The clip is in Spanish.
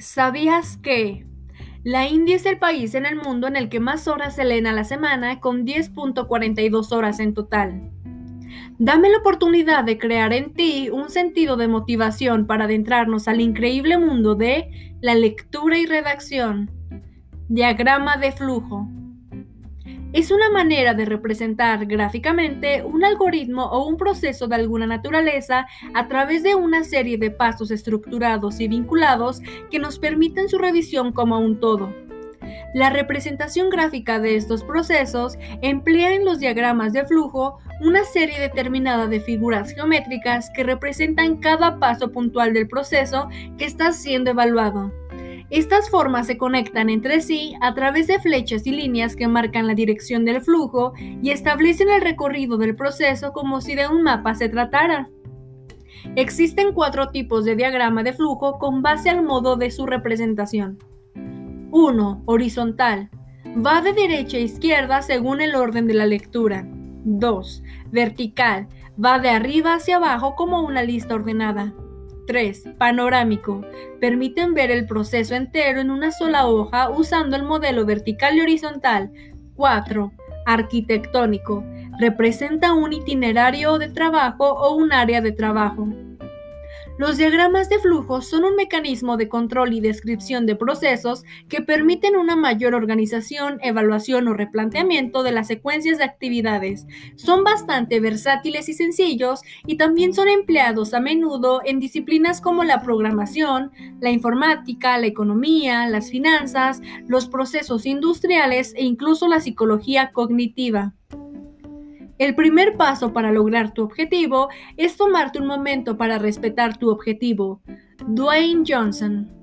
¿Sabías que la India es el país en el mundo en el que más horas se leen a la semana, con 10.42 horas en total? Dame la oportunidad de crear en ti un sentido de motivación para adentrarnos al increíble mundo de la lectura y redacción. Diagrama de flujo. Es una manera de representar gráficamente un algoritmo o un proceso de alguna naturaleza a través de una serie de pasos estructurados y vinculados que nos permiten su revisión como un todo. La representación gráfica de estos procesos emplea en los diagramas de flujo una serie determinada de figuras geométricas que representan cada paso puntual del proceso que está siendo evaluado. Estas formas se conectan entre sí a través de flechas y líneas que marcan la dirección del flujo y establecen el recorrido del proceso como si de un mapa se tratara. Existen cuatro tipos de diagrama de flujo con base al modo de su representación. 1. Horizontal. Va de derecha a izquierda según el orden de la lectura. 2. Vertical. Va de arriba hacia abajo como una lista ordenada. 3. Panorámico. Permiten ver el proceso entero en una sola hoja usando el modelo vertical y horizontal. 4. Arquitectónico. Representa un itinerario de trabajo o un área de trabajo. Los diagramas de flujo son un mecanismo de control y descripción de procesos que permiten una mayor organización, evaluación o replanteamiento de las secuencias de actividades. Son bastante versátiles y sencillos y también son empleados a menudo en disciplinas como la programación, la informática, la economía, las finanzas, los procesos industriales e incluso la psicología cognitiva. El primer paso para lograr tu objetivo es tomarte un momento para respetar tu objetivo. Dwayne Johnson